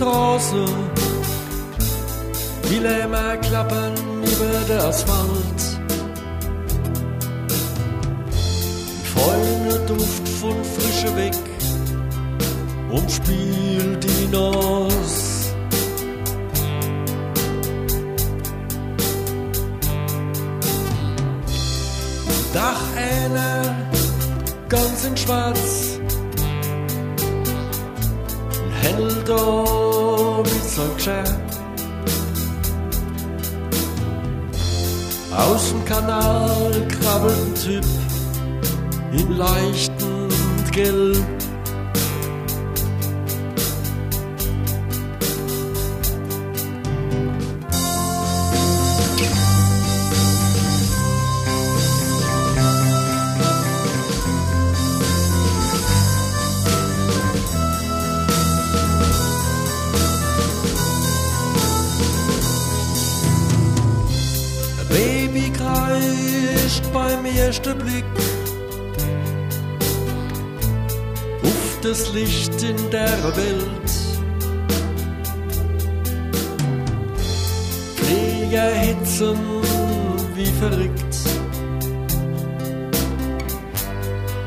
Füße, wie Lämmer klappern über der Asphalt. Feiner Duft von frische Weg umspielt die Nuss. Dach einer ganz in Schwarz, Händel Geschirr. Aus dem Kanal krabbelt ein Typ in leichten Gelb. Baby kreischt beim ersten Blick auf das Licht in der Welt. Krieger hitzen wie verrückt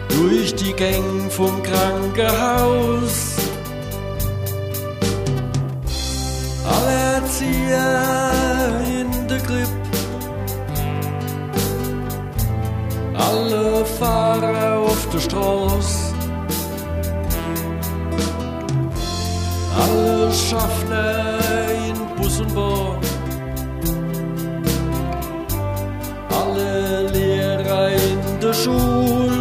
durch die Gänge vom Krankenhaus. Alle Erzieher in der Krippe Straße, alle Schaffner in Bus und Bahn, alle Lehrer in der Schule.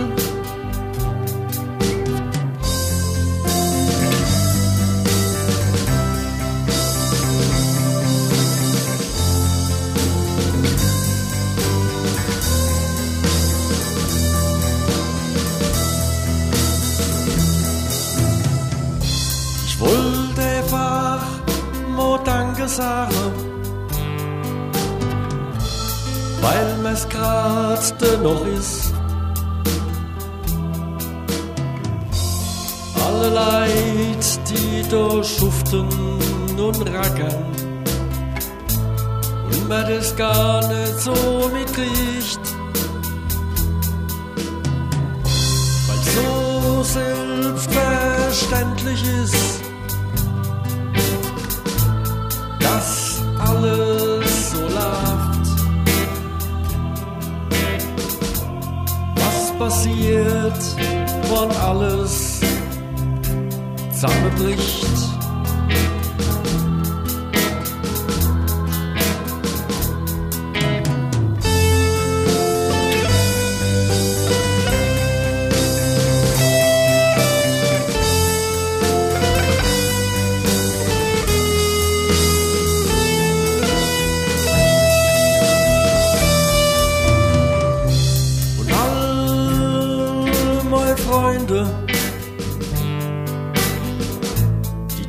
Sagen, weil mir's grad noch ist. Alle Leid, die da schuften und rackern, und man das gar nicht so mitkriegt. weil so selbstverständlich ist, passiert, wenn alles zusammenbricht? Und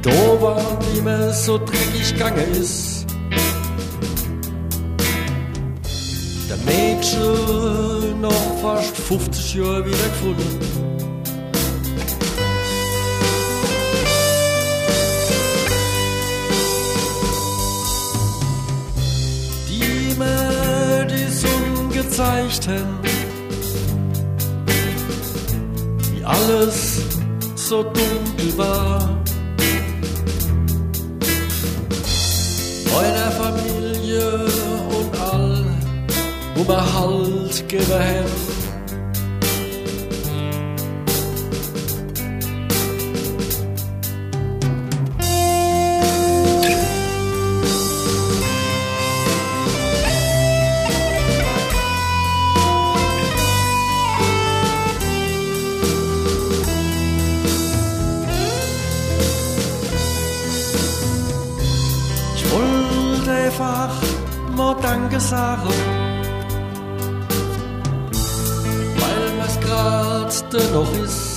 da waren, wie mir so dreckig gegangen ist. Der Mädchen noch fast 50 Jahre wieder gefunden. Die mir die Sonne gezeigt haben, wie alles so dunkel war. Halt geben haben. Ich wollte einfach mal Danke sagen, mir's grad noch ist.